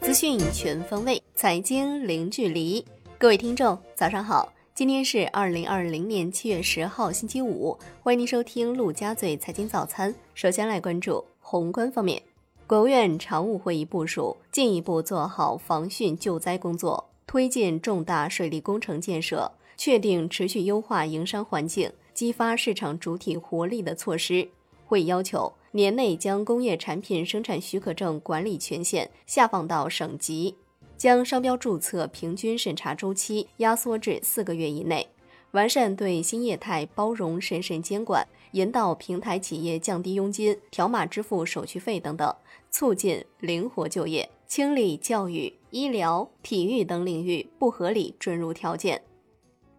资讯全方位，财经零距离。各位听众，早上好，今天是二零二零年七月十号，星期五，欢迎您收听陆家嘴财经早餐。首先来关注宏观方面，国务院常务会议部署，进一步做好防汛救灾工作，推进重大水利工程建设，确定持续优化营商环境、激发市场主体活力的措施。会议要求。年内将工业产品生产许可证管理权限下放到省级，将商标注册平均审查周期压缩至四个月以内，完善对新业态包容审慎监管，引导平台企业降低佣金、条码支付手续费等等，促进灵活就业，清理教育、医疗、体育等领域不合理准入条件。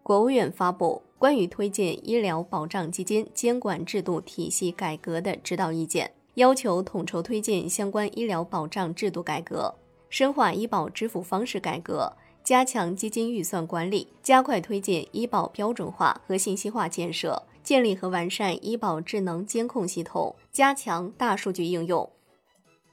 国务院发布。关于推进医疗保障基金监管制度体系改革的指导意见，要求统筹推进相关医疗保障制度改革，深化医保支付方式改革，加强基金预算管理，加快推进医保标准化和信息化建设，建立和完善医保智能监控系统，加强大数据应用。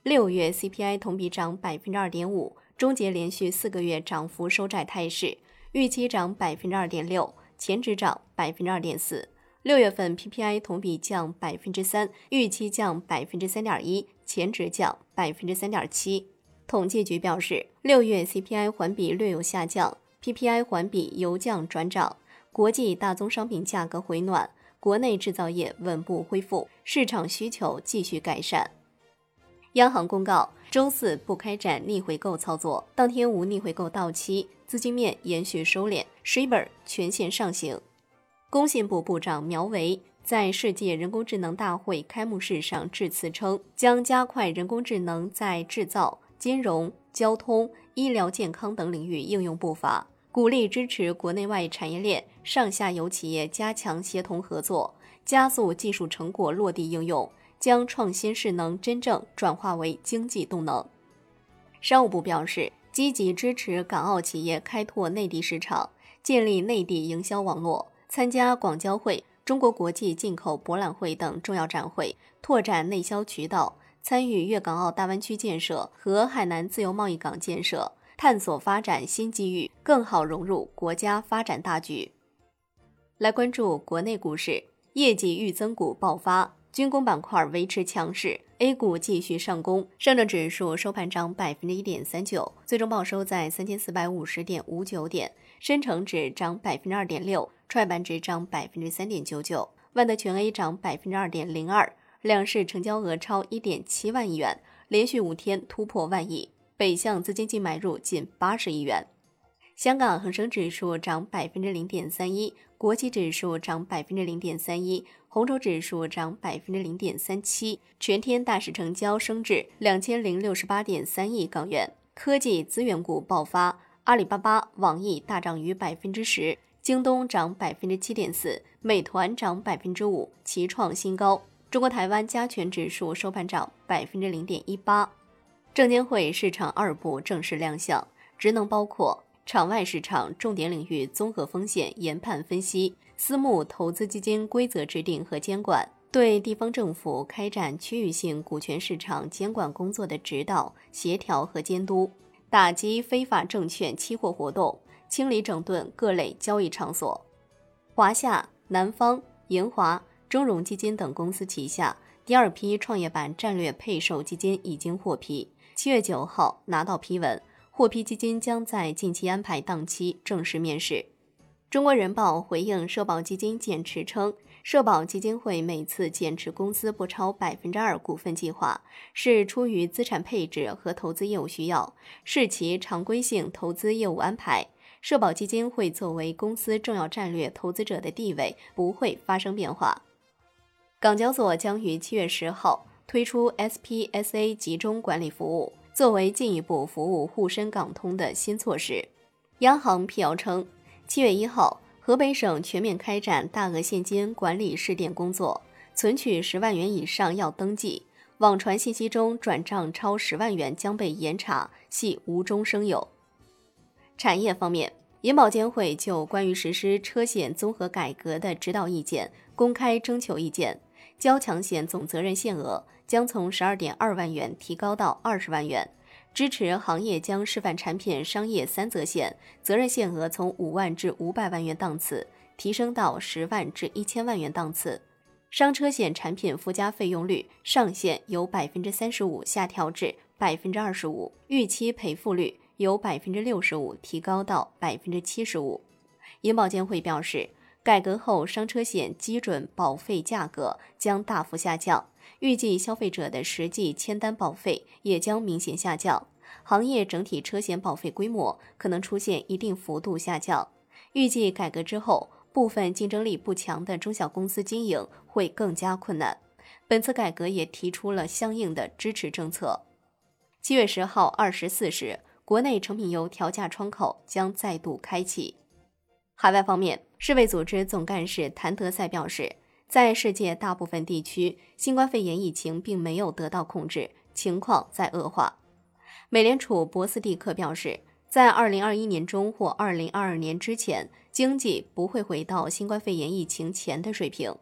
六月 CPI 同比涨百分之二点五，终结连续四个月涨幅收窄态势，预期涨百分之二点六。前值涨百分之二点四，六月份 PPI 同比降百分之三，预期降百分之三点一，前值降百分之三点七。统计局表示，六月 CPI 环比略有下降，PPI 环比由降转涨，国际大宗商品价格回暖，国内制造业稳步恢复，市场需求继续改善。央行公告，周四不开展逆回购操作，当天无逆回购到期。资金面延续收敛，Shibor 全线上行。工信部部长苗圩在世界人工智能大会开幕式上致辞称，将加快人工智能在制造、金融、交通、医疗健康等领域应用步伐，鼓励支持国内外产业链上下游企业加强协同合作，加速技术成果落地应用，将创新势能真正转化为经济动能。商务部表示。积极支持港澳企业开拓内地市场，建立内地营销网络，参加广交会、中国国际进口博览会等重要展会，拓展内销渠道；参与粤港澳大湾区建设和海南自由贸易港建设，探索发展新机遇，更好融入国家发展大局。来关注国内股市，业绩预增股爆发。军工板块维持强势，A 股继续上攻，上证指数收盘涨百分之一点三九，最终报收在三千四百五十点五九点，深成指涨百分之二点六，创业板指涨百分之三点九九，万德全 A 涨百分之二点零二，两市成交额超一点七万亿元，连续五天突破万亿，北向资金净买入近八十亿元。香港恒生指数涨百分之零点三一，国际指数涨百分之零点三一，红筹指数涨百分之零点三七，全天大市成交升至两千零六十八点三亿港元。科技资源股爆发，阿里巴巴、网易大涨逾百分之十，京东涨百分之七点四，美团涨百分之五，齐创新高。中国台湾加权指数收盘涨百分之零点一八。证监会市场二部正式亮相，职能包括。场外市场重点领域综合风险研判分析，私募投资基金规则制定和监管，对地方政府开展区域性股权市场监管工作的指导、协调和监督，打击非法证券期货活动，清理整顿各类交易场所。华夏、南方、银华、中融基金等公司旗下第二批创业板战略配售基金已经获批，七月九号拿到批文。获批基金将在近期安排档期正式面试。中国人保回应社保基金减持称，社保基金会每次减持公司不超百分之二股份计划，是出于资产配置和投资业务需要，是其常规性投资业务安排。社保基金会作为公司重要战略投资者的地位不会发生变化。港交所将于七月十号推出 SPSA 集中管理服务。作为进一步服务沪深港通的新措施，央行辟谣称，七月一号，河北省全面开展大额现金管理试点工作，存取十万元以上要登记，网传信息中转账超十万元将被严查，系无中生有。产业方面，银保监会就关于实施车险综合改革的指导意见公开征求意见，交强险总责任限额将从十二点二万元提高到二十万元。支持行业将示范产品商业三责险责任限额从五万至五百万元档次提升到十万至一千万元档次。商车险产品附加费用率上限由百分之三十五下调至百分之二十五，预期赔付率由百分之六十五提高到百分之七十五。银保监会表示，改革后商车险基准保费价格将大幅下降，预计消费者的实际签单保费也将明显下降，行业整体车险保费规模可能出现一定幅度下降。预计改革之后。部分竞争力不强的中小公司经营会更加困难。本次改革也提出了相应的支持政策。七月十号二十四时，国内成品油调价窗口将再度开启。海外方面，世卫组织总干事谭德赛表示，在世界大部分地区，新冠肺炎疫情并没有得到控制，情况在恶化。美联储博斯蒂克表示。在二零二一年中或二零二二年之前，经济不会回到新冠肺炎疫情前的水平。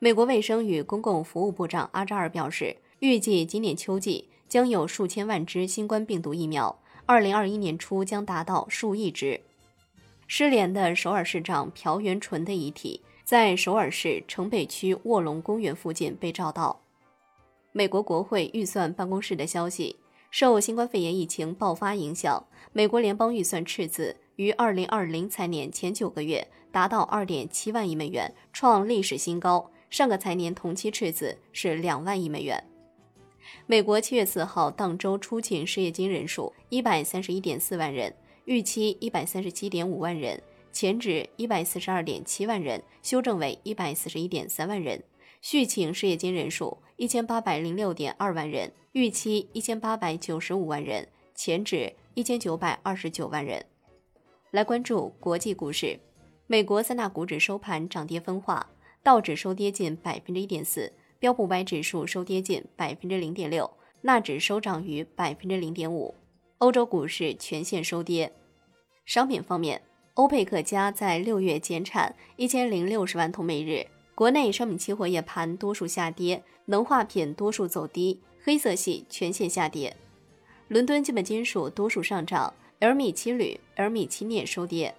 美国卫生与公共服务部长阿扎尔表示，预计今年秋季将有数千万支新冠病毒疫苗，二零二一年初将达到数亿支。失联的首尔市长朴元淳的遗体在首尔市城北区卧龙公园附近被找到。美国国会预算办公室的消息。受新冠肺炎疫情爆发影响，美国联邦预算赤字于二零二零财年前九个月达到二点七万亿美元，创历史新高。上个财年同期赤字是两万亿美元。美国七月四号当周出勤失业金人数一百三十一点四万人，预期一百三十七点五万人，前值一百四十二点七万人，修正为一百四十一点三万人。续请失业金人数一千八百零六点二万人，预期一千八百九十五万人，前值一千九百二十九万人。来关注国际股市，美国三大股指收盘涨跌分化，道指收跌近百分之一点四，标普百指数收跌近百分之零点六，纳指收涨于百分之零点五。欧洲股市全线收跌。商品方面，欧佩克加在六月减产一千零六十万桶每日。国内商品期货夜盘多数下跌，能化品多数走低，黑色系全线下跌。伦敦基本金属多数上涨，L 米七铝、L 米七镍收跌。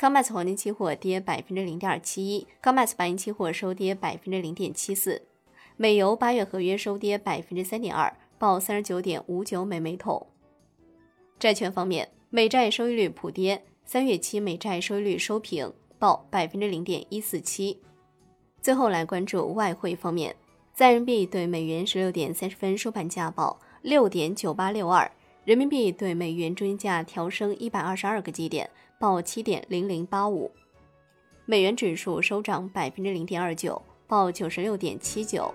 COMEX 黄金期货跌百分之零点七一，COMEX 白银期货收跌百分之零点七四。美油八月合约收跌百分之三点二，报三十九点五九每每桶。债券方面，美债收益率普跌，三月期美债收益率收平，报百分之零点一四七。最后来关注外汇方面，在人民币对美元十六点三十分收盘价报六点九八六二，人民币对美元中间价调升一百二十二个基点，报七点零零八五。美元指数收涨百分之零点二九，报九十六点七九。